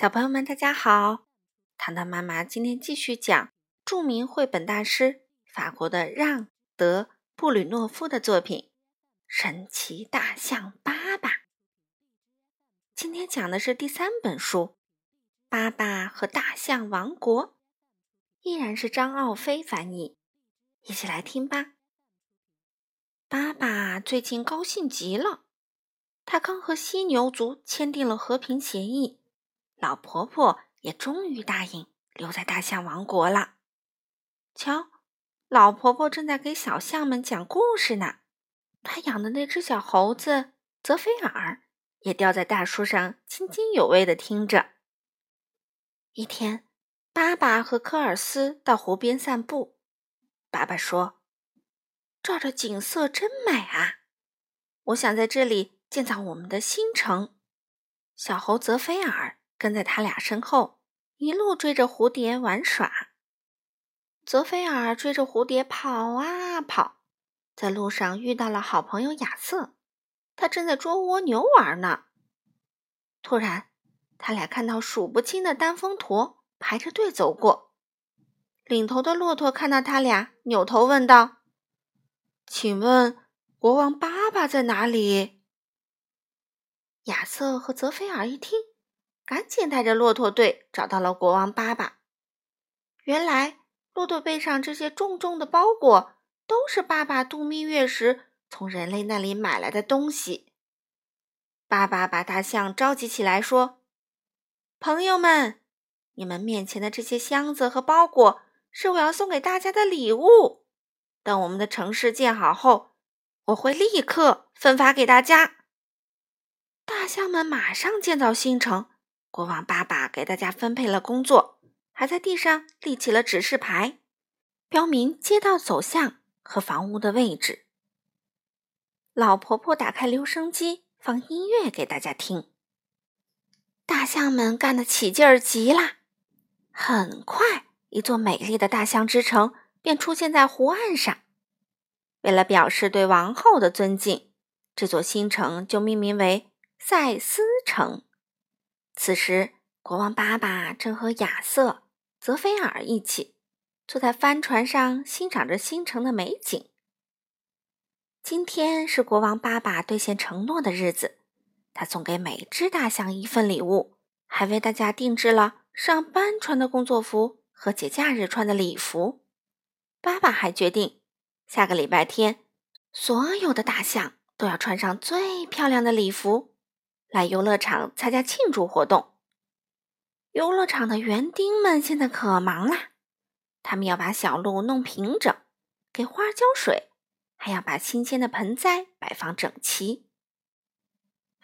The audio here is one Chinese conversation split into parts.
小朋友们，大家好！糖糖妈妈今天继续讲著名绘本大师法国的让·德·布吕诺夫的作品《神奇大象巴巴》。今天讲的是第三本书《巴巴和大象王国》，依然是张奥飞翻译。一起来听吧。巴巴最近高兴极了，他刚和犀牛族签订了和平协议。老婆婆也终于答应留在大象王国了。瞧，老婆婆正在给小象们讲故事呢。她养的那只小猴子泽菲尔也吊在大树上，津津有味地听着。一天，爸爸和科尔斯到湖边散步。爸爸说：“这儿的景色真美啊！我想在这里建造我们的新城。”小猴泽菲尔。跟在他俩身后，一路追着蝴蝶玩耍。泽菲尔追着蝴蝶跑啊跑，在路上遇到了好朋友亚瑟，他正在捉蜗牛玩呢。突然，他俩看到数不清的单峰驼排着队走过，领头的骆驼看到他俩，扭头问道：“请问国王爸爸在哪里？”亚瑟和泽菲尔一听。赶紧带着骆驼队找到了国王巴巴。原来，骆驼背上这些重重的包裹都是爸爸度蜜月时从人类那里买来的东西。爸爸把大象召集起来说：“朋友们，你们面前的这些箱子和包裹是我要送给大家的礼物。等我们的城市建好后，我会立刻分发给大家。”大象们马上建造新城。国王爸爸给大家分配了工作，还在地上立起了指示牌，标明街道走向和房屋的位置。老婆婆打开留声机，放音乐给大家听。大象们干得起劲儿极了。很快，一座美丽的大象之城便出现在湖岸上。为了表示对王后的尊敬，这座新城就命名为赛斯城。此时，国王爸爸正和亚瑟、泽菲尔一起坐在帆船上，欣赏着新城的美景。今天是国王爸爸兑现承诺的日子，他送给每只大象一份礼物，还为大家定制了上班穿的工作服和节假日穿的礼服。爸爸还决定，下个礼拜天，所有的大象都要穿上最漂亮的礼服。来游乐场参加庆祝活动。游乐场的园丁们现在可忙啦，他们要把小路弄平整，给花浇水，还要把新鲜的盆栽摆放整齐。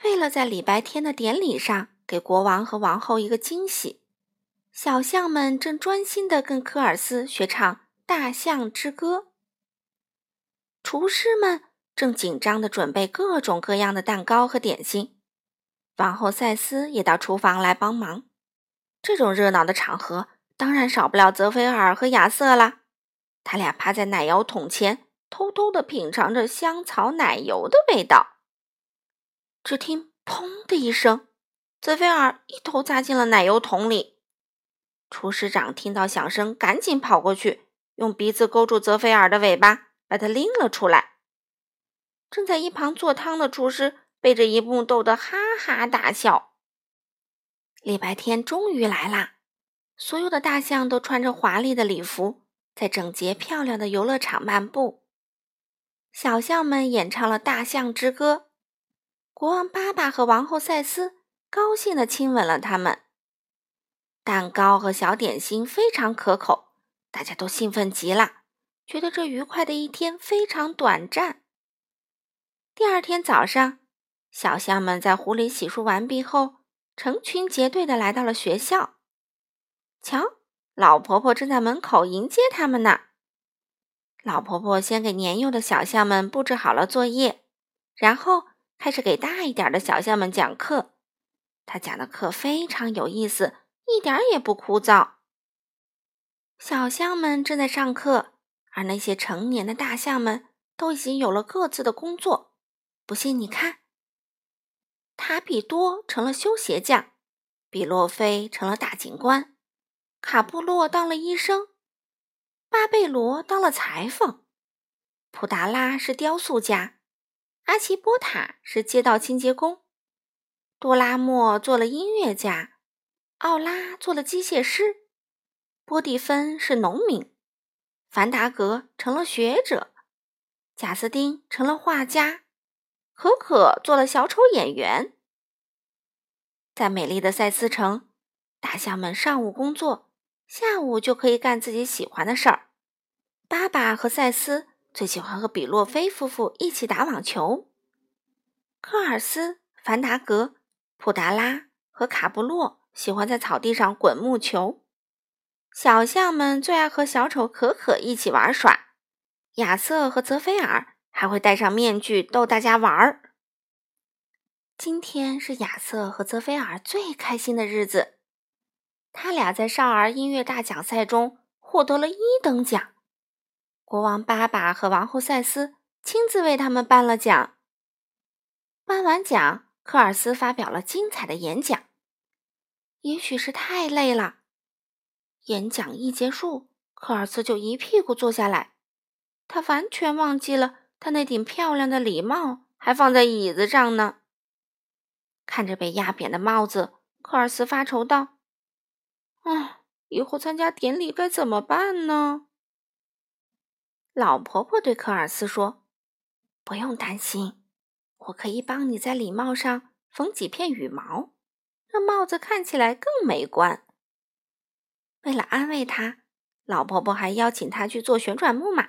为了在礼拜天的典礼上给国王和王后一个惊喜，小象们正专心地跟科尔斯学唱《大象之歌》。厨师们正紧张地准备各种各样的蛋糕和点心。王后赛斯也到厨房来帮忙。这种热闹的场合，当然少不了泽菲尔和亚瑟啦。他俩趴在奶油桶前，偷偷地品尝着香草奶油的味道。只听“砰”的一声，泽菲尔一头扎进了奶油桶里。厨师长听到响声，赶紧跑过去，用鼻子勾住泽菲尔的尾巴，把他拎了出来。正在一旁做汤的厨师。被这一幕逗得哈哈大笑。礼拜天终于来啦！所有的大象都穿着华丽的礼服，在整洁漂亮的游乐场漫步。小象们演唱了《大象之歌》，国王巴巴和王后赛斯高兴地亲吻了他们。蛋糕和小点心非常可口，大家都兴奋极了，觉得这愉快的一天非常短暂。第二天早上。小象们在湖里洗漱完毕后，成群结队的来到了学校。瞧，老婆婆正在门口迎接他们呢。老婆婆先给年幼的小象们布置好了作业，然后开始给大一点的小象们讲课。她讲的课非常有意思，一点也不枯燥。小象们正在上课，而那些成年的大象们都已经有了各自的工作。不信你看。塔比多成了修鞋匠，比洛菲成了大警官，卡布洛当了医生，巴贝罗当了裁缝，普达拉是雕塑家，阿奇波塔是街道清洁工，多拉莫做了音乐家，奥拉做了机械师，波蒂芬是农民，凡达格成了学者，贾斯汀成了画家，可可做了小丑演员。在美丽的赛斯城，大象们上午工作，下午就可以干自己喜欢的事儿。爸爸和赛斯最喜欢和比洛菲夫妇一起打网球。科尔斯、凡达格、普达拉和卡布洛喜欢在草地上滚木球。小象们最爱和小丑可可一起玩耍。亚瑟和泽菲尔还会戴上面具逗大家玩儿。今天是亚瑟和泽菲尔最开心的日子，他俩在少儿音乐大奖赛中获得了一等奖。国王巴巴和王后赛斯亲自为他们颁了奖。颁完奖，科尔斯发表了精彩的演讲。也许是太累了，演讲一结束，科尔斯就一屁股坐下来，他完全忘记了他那顶漂亮的礼帽还放在椅子上呢。看着被压扁的帽子，科尔斯发愁道：“啊，以后参加典礼该怎么办呢？”老婆婆对科尔斯说：“不用担心，我可以帮你在礼帽上缝几片羽毛，让帽子看起来更美观。”为了安慰他，老婆婆还邀请他去坐旋转木马。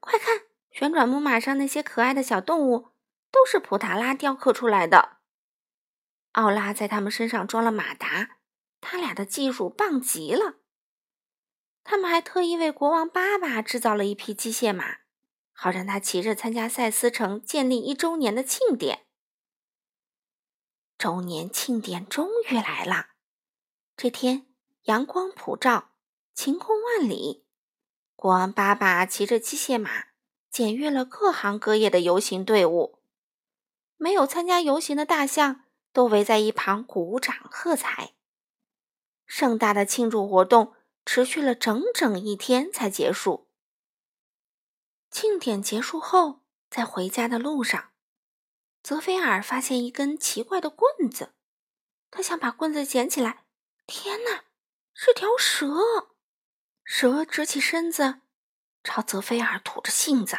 快看，旋转木马上那些可爱的小动物！都是普塔拉雕刻出来的。奥拉在他们身上装了马达，他俩的技术棒极了。他们还特意为国王爸爸制造了一匹机械马，好让他骑着参加赛斯城建立一周年的庆典。周年庆典终于来了。这天阳光普照，晴空万里。国王爸爸骑着机械马，检阅了各行各业的游行队伍。没有参加游行的大象都围在一旁鼓掌喝彩。盛大的庆祝活动持续了整整一天才结束。庆典结束后，在回家的路上，泽菲尔发现一根奇怪的棍子，他想把棍子捡起来。天哪，是条蛇！蛇直起身子，朝泽菲尔吐着信子。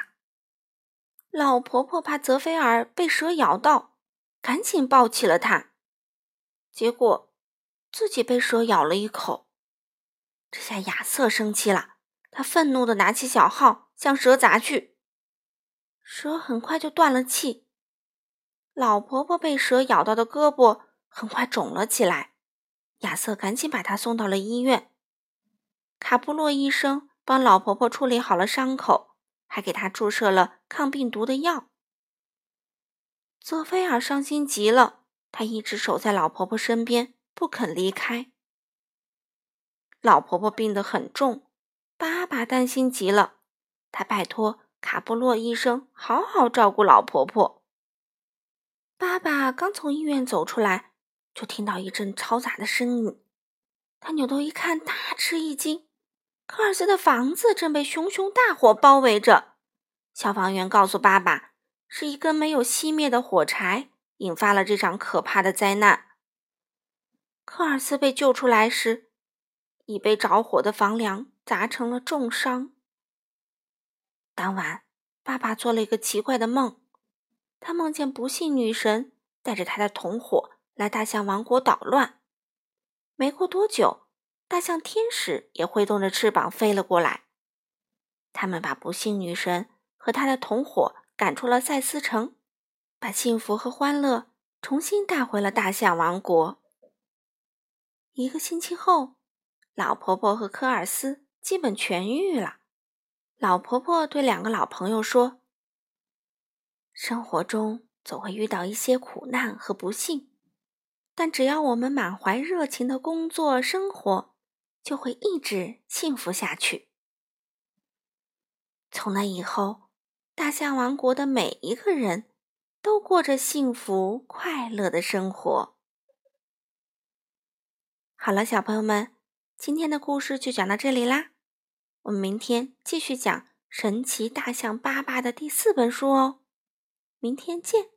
老婆婆怕泽菲尔被蛇咬到，赶紧抱起了他，结果自己被蛇咬了一口。这下亚瑟生气了，他愤怒的拿起小号向蛇砸去，蛇很快就断了气。老婆婆被蛇咬到的胳膊很快肿了起来，亚瑟赶紧把她送到了医院。卡布洛医生帮老婆婆处理好了伤口。还给她注射了抗病毒的药。泽菲尔伤心极了，他一直守在老婆婆身边，不肯离开。老婆婆病得很重，爸爸担心极了，他拜托卡布洛医生好好照顾老婆婆。爸爸刚从医院走出来，就听到一阵嘈杂的声音，他扭头一看，大吃一惊。科尔斯的房子正被熊熊大火包围着。消防员告诉爸爸，是一根没有熄灭的火柴引发了这场可怕的灾难。科尔斯被救出来时，已被着火的房梁砸成了重伤。当晚，爸爸做了一个奇怪的梦，他梦见不幸女神带着他的同伙来大象王国捣乱。没过多久。大象天使也挥动着翅膀飞了过来，他们把不幸女神和她的同伙赶出了赛斯城，把幸福和欢乐重新带回了大象王国。一个星期后，老婆婆和科尔斯基本痊愈了。老婆婆对两个老朋友说：“生活中总会遇到一些苦难和不幸，但只要我们满怀热情的工作生活。”就会一直幸福下去。从那以后，大象王国的每一个人都过着幸福快乐的生活。好了，小朋友们，今天的故事就讲到这里啦。我们明天继续讲《神奇大象爸爸》的第四本书哦。明天见。